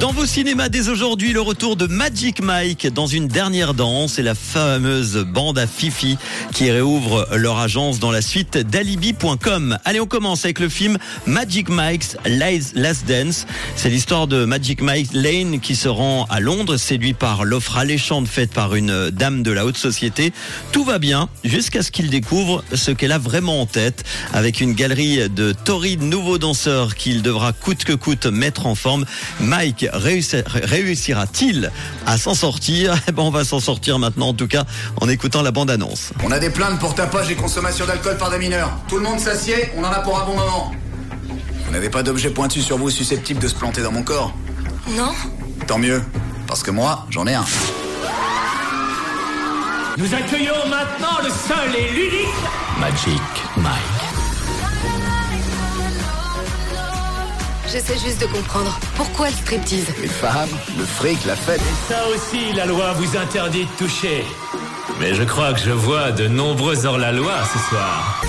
Dans vos cinémas dès aujourd'hui, le retour de Magic Mike dans une dernière danse et la fameuse bande à Fifi qui réouvre leur agence dans la suite d'alibi.com. Allez, on commence avec le film Magic Mike's Last Dance. C'est l'histoire de Magic Mike Lane qui se rend à Londres, séduit par l'offre alléchante faite par une dame de la haute société. Tout va bien jusqu'à ce qu'il découvre ce qu'elle a vraiment en tête avec une galerie de torrides nouveaux danseurs qu'il devra coûte que coûte mettre en forme. Mike réussi- réussira-t-il à s'en sortir? Eh ben, on va s'en sortir maintenant, en tout cas, en écoutant la bande-annonce. On a des plaintes pour tapage et consommation d'alcool par des mineurs. Tout le monde s'assied, on en a pour un bon moment. Vous n'avez pas d'objet pointu sur vous susceptible de se planter dans mon corps? Non Tant mieux, parce que moi, j'en ai un. Nous accueillons maintenant le seul et l'unique Magic Mike. J'essaie juste de comprendre. Pourquoi le striptease Les femmes, le fric, la fête. Ça aussi, la loi vous interdit de toucher. Mais je crois que je vois de nombreux hors-la-loi ce soir.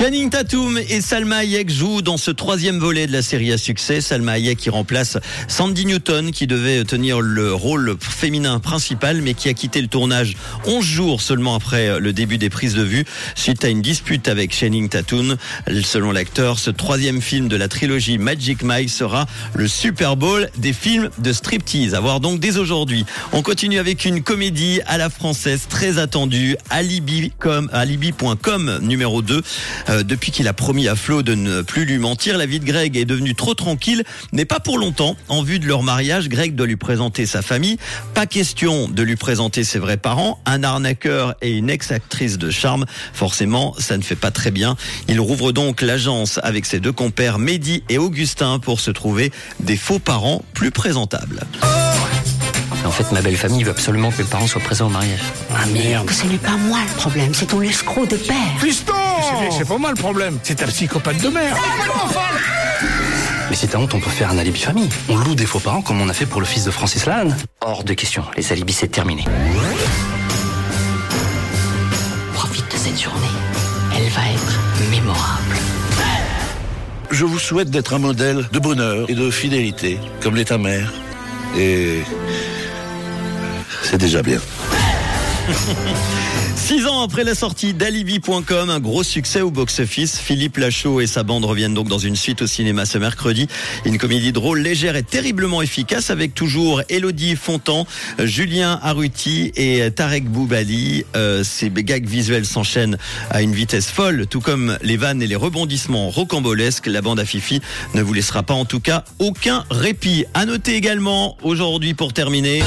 Channing Tatum et Salma Hayek jouent dans ce troisième volet de la série à succès. Salma Hayek qui remplace Sandy Newton qui devait tenir le rôle féminin principal mais qui a quitté le tournage 11 jours seulement après le début des prises de vue suite à une dispute avec Channing Tatum. Selon l'acteur, ce troisième film de la trilogie Magic Mike sera le Super Bowl des films de striptease. À voir donc dès aujourd'hui. On continue avec une comédie à la française très attendue, Alibi.com, alibi.com numéro 2. Euh, depuis qu'il a promis à Flo de ne plus lui mentir, la vie de Greg est devenue trop tranquille, mais pas pour longtemps. En vue de leur mariage, Greg doit lui présenter sa famille. Pas question de lui présenter ses vrais parents, un arnaqueur et une ex-actrice de charme. Forcément, ça ne fait pas très bien. Il rouvre donc l'agence avec ses deux compères Mehdi et Augustin pour se trouver des faux parents plus présentables. En fait, ma belle famille veut absolument que mes parents soient présents au mariage. Ah merde. Ce n'est pas moi le problème, c'est ton escroc de père. Fiston C'est- pas moi le problème, c'est ta psychopathe de mère. Mais si t'as honte, on peut faire un alibi famille. On loue des faux parents comme on a fait pour le fils de Francis Lalanne. Hors de question, les alibis c'est terminé. Profite de cette journée. Elle va être mémorable. Je vous souhaite d'être un modèle de bonheur et de fidélité, comme l'est ta mère. Et c'est déjà bien. Six ans après la sortie d'Alibi.com, un gros succès au box-office. Philippe Lachaud et sa bande reviennent donc dans une suite au cinéma ce mercredi. Une comédie drôle, légère et terriblement efficace avec toujours Elodie Fontan, Julien Arruti et Tarek Boubali. Euh, ces gags visuels s'enchaînent à une vitesse folle, tout comme les vannes et les rebondissements rocambolesques. La bande à Fifi ne vous laissera pas en tout cas aucun répit. À noter également aujourd'hui pour terminer.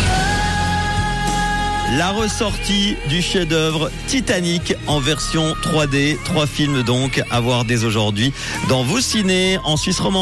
La ressortie du chef-d'œuvre Titanic en version 3D, trois films donc à voir dès aujourd'hui dans vos ciné en Suisse romande.